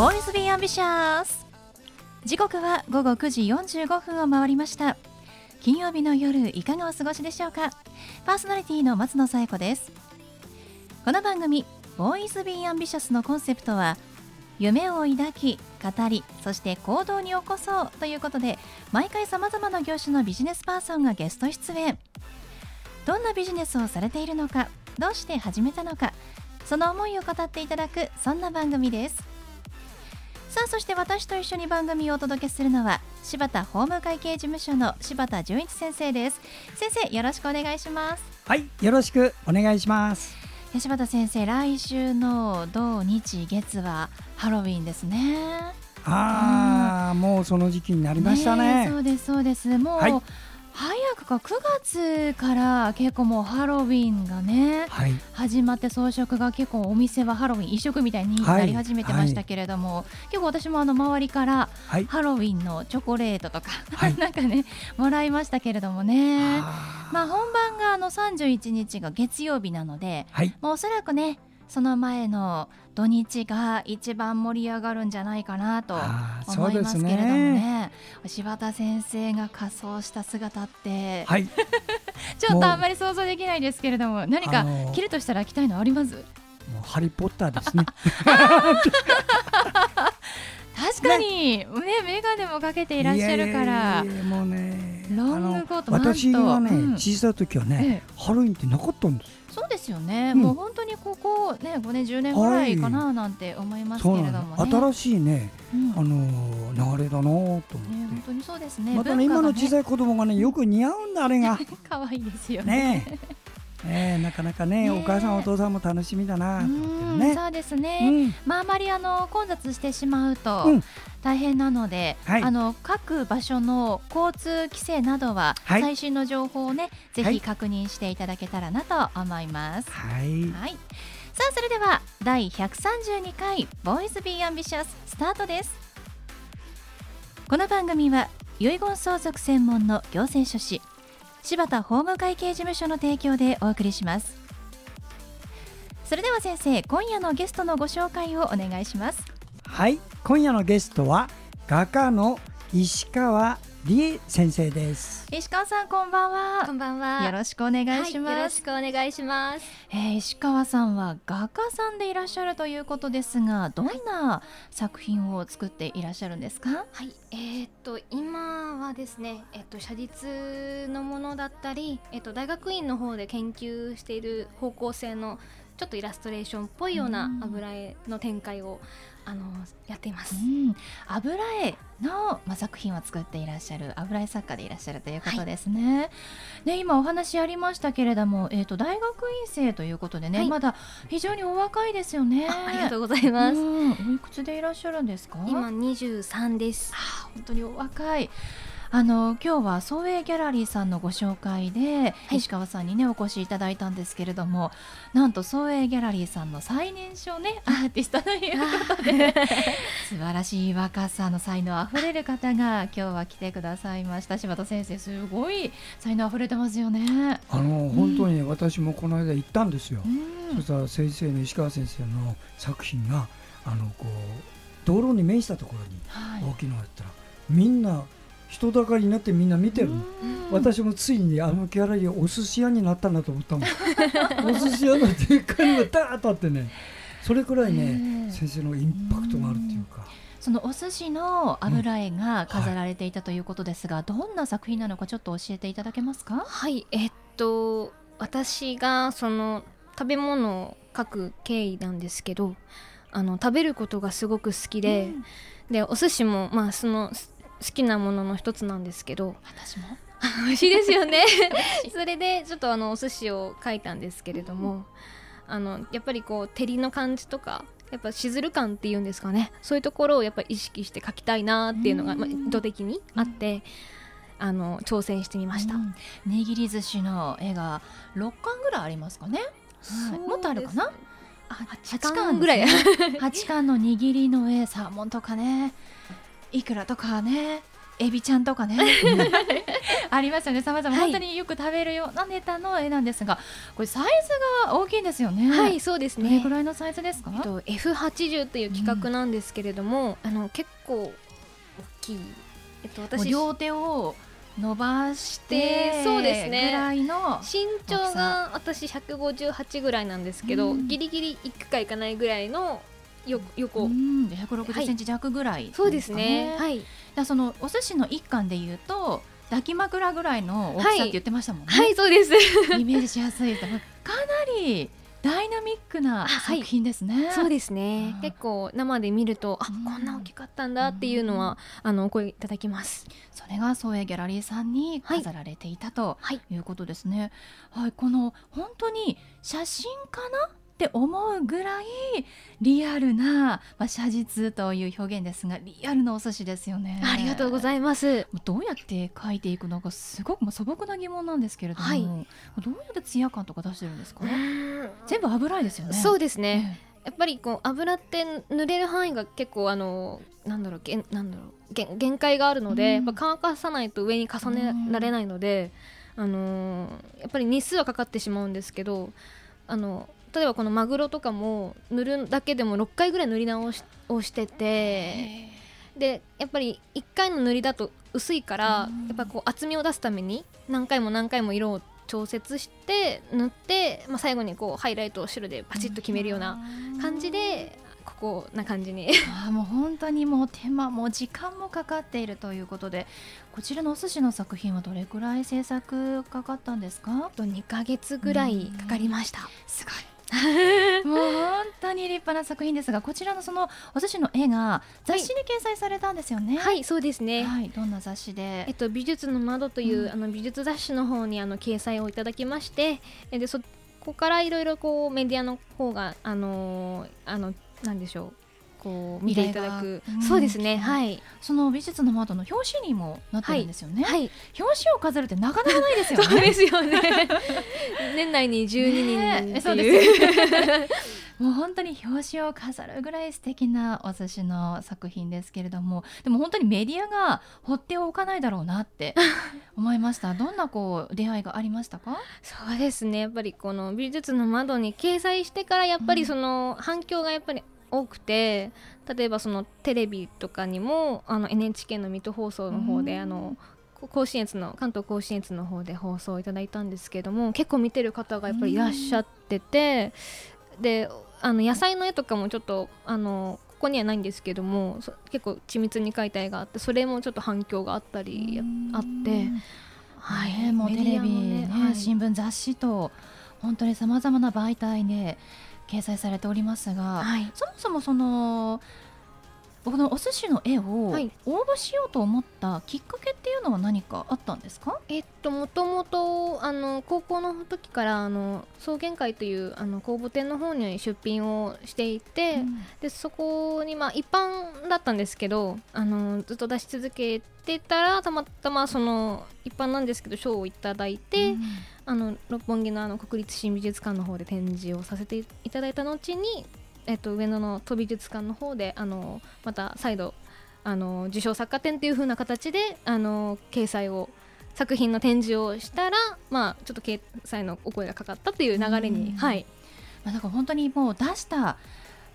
ボーイズビーアンビシャス時刻は午後9時45分を回りました。金曜日の夜いかがお過ごしでしょうか。パーソナリティの松野紗友子です。この番組ボーイズビーアンビシャスのコンセプトは夢を抱き語りそして行動に起こそうということで毎回さまざまな業種のビジネスパーソンがゲスト出演。どんなビジネスをされているのかどうして始めたのかその思いを語っていただくそんな番組です。さあそして私と一緒に番組をお届けするのは柴田法務会計事務所の柴田純一先生です。先生よろしくお願いします。はいよろしくお願いします。柴田先生来週の土日月はハロウィンですね。ああ、もうその時期になりましたね。そうですそうです。もう、はい早くか9月から結構もうハロウィンがね、はい、始まって装飾が結構お店はハロウィン一色みたいになり始めてましたけれども、はい、結構私もあの周りからハロウィンのチョコレートとか、はい、なんかねもらいましたけれどもね。まあ本番があの31日が月曜日なので、はい、もうおそらくねその前の土日が一番盛り上がるんじゃないかなと思いますけれどもね。ね。柴田先生が仮装した姿って、はい、ちょっとあんまり想像できないですけれども何か着るとしたら着たいのあります？もうハリー・ポッターですね。確かに、ね、ね眼鏡もかけていらっしゃるから。もうねロングコート私がね、うん、小さい時はね、ええ、ハロウィンってなかったんです。そうですよね、うん、もう本ここね5年10年ぐらいかななんて思いますけれども、ね、新しいね、うん、あの流れだなと思って、ね、本当にそうですね。またね今の小さい子供がねよく似合うんだあれが。可愛いですよね。ねえー、なかなかね、お母さんお父さんも楽しみだなと思ってね。そうですね。うん、まああまりあの混雑してしまうと、うん、大変なので、はい、あの各場所の交通規制などは最新の情報をね、はい、ぜひ確認していただけたらなと思います。はい、はい、さあそれでは第132回ボーイズビーアンビシャススタートです。この番組は遺言相続専門の行政書士柴田法務会計事務所の提供でお送りします。それでは先生今夜のゲストのご紹介をお願いします。はい今夜のゲストは画家の石川理恵先生です。石川さんこんばんは。こんばんは。よろしくお願いします、はい、よろしくお願いします。えー、石川さんは画家さんでいらっしゃるということですがどんな作品を作っていらっしゃるんですか？はいえー、っと今はですねえっと写実のものだったりえっと大学院の方で研究している方向性のちょっとイラストレーションっぽいような油絵の展開をあのやっています、うん、油絵の、まあ、作品を作っていらっしゃる油絵作家でいらっしゃるということですね。はい、で今お話ありましたけれども、えーと、大学院生ということでね、はい、まだ非常にお若いですよねありがとうございます。おいくつでいらっしゃるんですか？今23です。あ本当にお若い。あの今日は創営ギャラリーさんのご紹介で、はい、石川さんにねお越しいただいたんですけれどもなんと創営ギャラリーさんの最年少ねアーティストということで 素晴らしい若さの才能あふれる方が今日は来てくださいました。柴田先生すごい才能あふれてますよね。あの、本当に、ね、私もこの間行ったんですよ、うん、そしたら先生の石川先生の作品があのこう道路に面したところに大きいのがあったら、はい、みんな人だかりになってみんな見てる私もついにあのギャラリーお寿司屋になったんだと思ったもん。お寿司屋のでっかいのがダーッとあってね。それくらいね先生のインパクトがあるっていうか。そのお寿司の油絵が飾られていたということですが、うんはい、どんな作品なのかちょっと教えていただけますか？はいえっと私がその食べ物を描く経緯なんですけどあの食べることがすごく好きで、うん、でお寿司もまあその好きなものの一つなんですけど。私も？美味しいですよね。それでちょっとあのお寿司を描いたんですけれども、うん、あのやっぱりこう照りの感じとかやっぱしずる感っていうんですかね。そういうところをやっぱり意識して描きたいなっていうのが、まあ、意図的にあって、うん、あの挑戦してみました、うん、握り寿司の絵が6巻ぐらいありますかね、はい、もっとあるかな？8巻。ぐらい、8巻の握りの絵サーモンとかねいくらとかねエビちゃんとかねありますよね。さまざま本当によく食べるようなネタの絵なんですがこれサイズが大きいんですよね。はいそうですね。どれぐらいのサイズですか、えっと、F80 という企画なんですけれども、うん、あの結構大きい、えっと、私両手を伸ばしてそうですね。ぐらいの身長が私158ぐらいなんですけど、うん、ギリギリいくかいかないぐらいのよ横、うん、160センチ弱ぐらい、ね。はい、そうですね。はい。だそのお寿司の一貫でいうと抱き枕ぐらいの大きさって言ってましたもんね。はい、はい、そうです。イメージしやすいかなりダイナミックな作品ですね。はい、そうですね。結構生で見ると、あ、こんな大きかったんだっていうのは、あのお声いただきます。それが総営ギャラリーさんに飾られていたとい。うことですね。はい、はい、この本当に写真かなって思うぐらいリアルな、まあ、写実という表現ですがリアルなお寿司ですよね。ありがとうございます。どうやって描いていくのかすごく、まあ、素朴な疑問なんですけれども、はい、どうやってツヤ感とか出してるんですか？全部油絵ですよね。そうですね、えやっぱりこう油って塗れる範囲が結構あのなんだろうげんなんだろう限界があるので、うん、やっぱ乾かさないと上に重ねられないので、うん、あのー、やっぱり日数はかかってしまうんですけどあの例えばこのマグロとかも塗るだけでも6回ぐらい塗り直しをしててでやっぱり1回の塗りだと薄いからやっぱこう厚みを出すために何回も何回も色を調節して塗って、まあ、最後にこうハイライトを白でパチッと決めるような感じでここな感じに。あもう本当にもう手間も時間もかかっているということでこちらのお寿司の作品はどれくらい制作かかったんですか？と2か月ぐらいかかりました。すごい もう本当に立派な作品ですがこちらのそのお寿司の絵が雑誌に掲載されたんですよね。はい、はい、そうですね。はい、どんな雑誌で、えっと美術の窓という、うん、あの美術雑誌の方にあの掲載をいただきまして、でそこからいろいろこうメディアの方があのー、あのなんでしょうこう見ていただく、うん、そうですね。はい。その美術の窓の表紙にもなってるんですよね、はい、はい、表紙を飾るってなかなかないですよね。そうですよね。年内に12人っていう。もう本当に表紙を飾るぐらい素敵なお寿司の作品ですけれどもでも本当にメディアが放っておかないだろうなって思いました。どんなこう出会いがありましたか？そうですね。やっぱりこの美術の窓に掲載してからやっぱりその反響がやっぱり多くて例えばそのテレビとかにもあの NHK の水戸放送の方で、あの甲信越の関東甲信越の方で放送いただいたんですけども結構見てる方がやっぱりいらっしゃってて、であの野菜の絵とかもちょっとあのここにはないんですけども結構緻密に描いた絵があってそれもちょっと反響があったりあって、はい、もうテレビ、ね、はい、新聞雑誌と本当にさまざまな媒体で、掲載されておりますが、はい、そもそもそのこのお寿司の絵を応募しようと思ったきっかけっていうのは何かあったんですか、えっともともとあの高校の時からあの草原会というあの公募展の方に出品をしていて、うん、でそこにまあ一般だったんですけどあのずっと出し続けてたらたまたまその一般なんですけど賞をいただいて、うん、あの六本木のあの国立新美術館の方で展示をさせていただいた後にえっと、上野の都美術館の方であのまた再度あの受賞作家展という風な形であの掲載を作品の展示をしたら、まあ、ちょっと掲載のお声がかかったという流れに、はい。まあ、だから本当にもう出した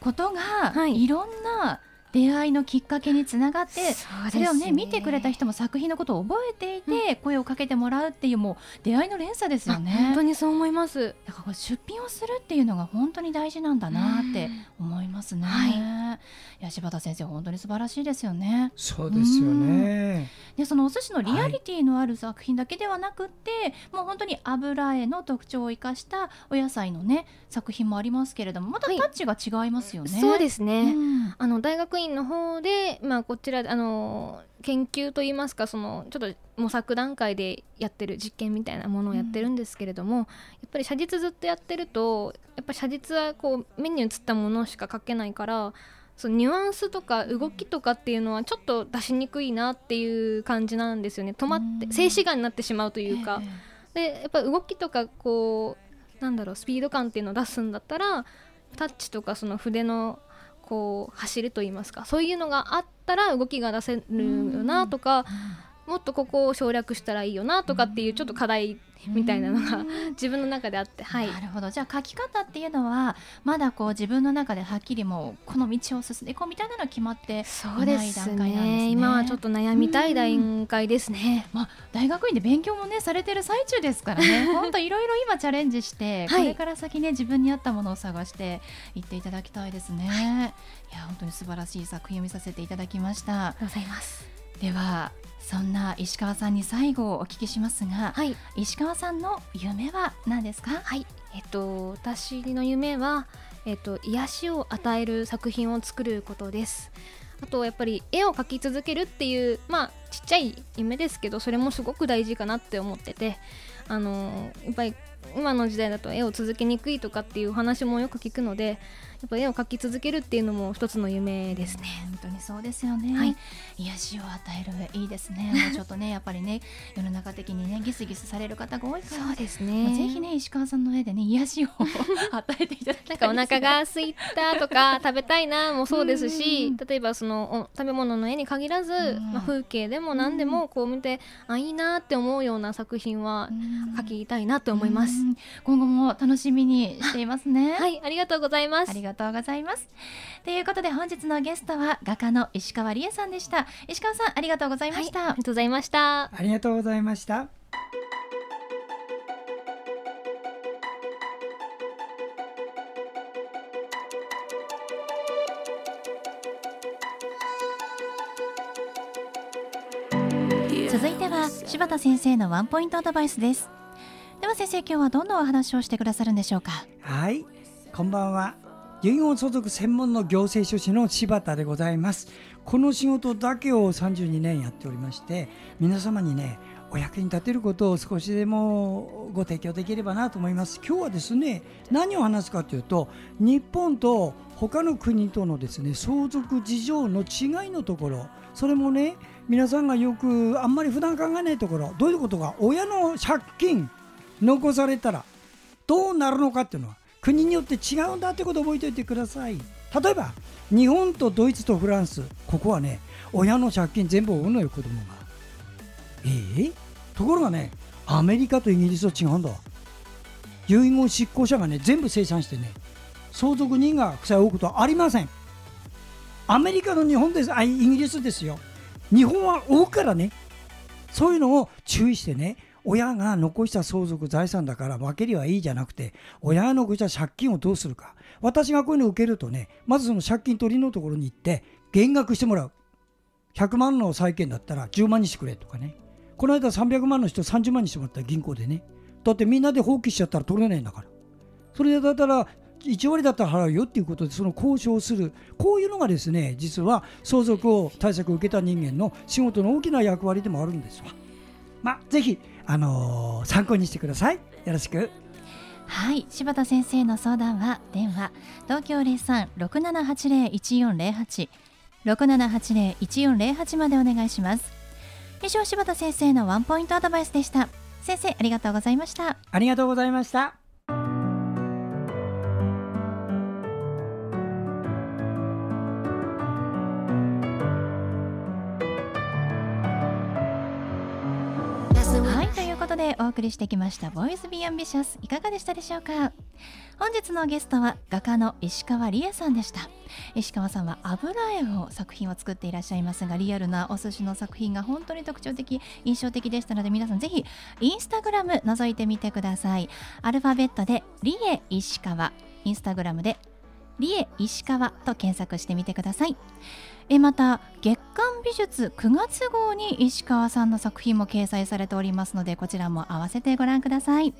ことが、はい、いろんな出会いのきっかけにつながってそれをね見てくれた人も作品のことを覚えていて、声をかけてもらうっていうもう出会いの連鎖ですよね。本当にそう思います。だから出品をするっていうのが本当に大事なんだなって思いますね、はい、柴田先生本当に素晴らしいですよね。そうですよね。でそのお寿司のリアリティのある作品だけではなくて、はい、もう本当に油絵の特徴を生かしたお野菜のね作品もありますけれどもまたタッチが違いますよね、はい、そうですね、うん、あの大学院の方で、まあ、こちらあの研究といいますかそのちょっと模索段階でやってる実験みたいなものをやってるんですけれども、うん、やっぱり写実ずっとやってるとやっぱ写実はこう目に映ったものしか描けないからそのニュアンスとか動きとかっていうのはちょっと出しにくいなっていう感じなんですよね。止まって静止画になってしまうというか、でやっぱ動きとかこうなんだろうスピード感っていうのを出すんだったらタッチとかその筆のこう走ると言いますかそういうのがあったら動きが出せるよなとか、もっとここを省略したらいいよなとかっていうちょっと課題みたいなのが自分の中であって、はい、なるほど。じゃあ書き方っていうのはまだこう自分の中ではっきりもうこの道を進んでいこうみたいなの決まってそうですね、ね、今はちょっと悩みたい段階ですね、まあ、大学院で勉強もねされてる最中ですからね。本当いろいろ今チャレンジして、これから先ね自分に合ったものを探していっていただきたいですね、はい、いや本当に素晴らしい作品を見させていただきました。ありがとうございますではそんな石川さんに最後お聞きしますが、はい、石川さんの夢は何ですか？はい。えっと私の夢はえっと癒しを与える作品を作ることです。あとやっぱり絵を描き続けるっていうまあちっちゃい夢ですけどそれもすごく大事かなって思っててあのやっぱり今の時代だと絵を続けにくいとかっていう話もよく聞くのでやっぱ絵を描き続けるっていうのも一つの夢ですね。本当にそうですよね。はい、癒しを与える絵いいですね。もうちょっとねやっぱりね世の中的にねギスギスされる方が多いから、そうですね。ぜひね石川さんの絵でね癒しを与えていただきたい、なんかお腹が空いたとか食べたいなもそうですし、例えばその食べ物の絵に限らず、まあ、風景でも何でもこう見てあいいなって思うような作品は描きたいなと思います。今後も楽しみにしていますね。はいありがとうございます。ありがとうございます。ということで本日のゲストは画家の石川理恵さんでした。石川さんありがとうございました、はい、ありがとうございました。ありがとうございました。続いては柴田先生のワンポイントアドバイスですでは先生今日はどんなお話をしてくださるんでしょうか？はいこんばんは遺言相続専門の行政書士の柴田でございます。この仕事だけを32年やっておりまして皆様にねお役に立てることを少しでもご提供できればなと思います。今日はですね何を話すかというと日本と他の国とのですね相続事情の違いのところそれもね皆さんがよくあんまり普段考えないところどういうことか親の借金残されたらどうなるのかっていうのは国によって違うんだってことを覚えておいてください。例えば日本とドイツとフランスここはね親の借金全部負うのよ子供が。えー、ところがねアメリカとイギリスは違うんだ。遺言執行者がね全部生産してね相続人が負債を負うことはありません。アメリカの日本ですあイギリスですよ。日本は多くからねそういうのを注意してね親が残した相続財産だから分けりはいいじゃなくて親が残した借金をどうするか。私がこういうのを受けるとねまずその借金取りのところに行って減額してもらう。100万の債権だったら10万にしてくれとかね。この間300万の人30万にしてもらった銀行でね。だってみんなで放棄しちゃったら取れないんだから。それだったら1割だったら払うよっていうことでその交渉する。こういうのがですね実は相続を対策を受けた人間の仕事の大きな役割でもあるんですわ。まあ、ぜひ、あのー、参考にしてください。よろしく。はい。柴田先生の相談は電話東京零三六七八零一四零八。六七八零一四零八までお願いします。以上柴田先生のワンポイントアドバイスでした。先生ありがとうございました。ありがとうございましたでお送りしてきました「 Voice Be Ambitious」いかがでしたでしょうか？本日のゲストは画家の石川理恵さんでした。石川さんは油絵を作品を作っていらっしゃいますがリアルなお寿司の作品が本当に特徴的印象的でしたので皆さんぜひインスタグラム覗いてみてください。アルファベットで「リエ石川」インスタグラムで「リエ石川」と検索してみてください。えまた月刊美術9月号に石川さんの作品も掲載されておりますのでこちらも合わせてご覧ください。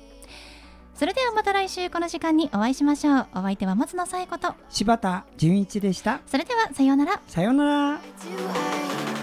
それではまた来週この時間にお会いしましょう。お相手は松野紗友子と。柴田純一でした。それではさようなら。さようなら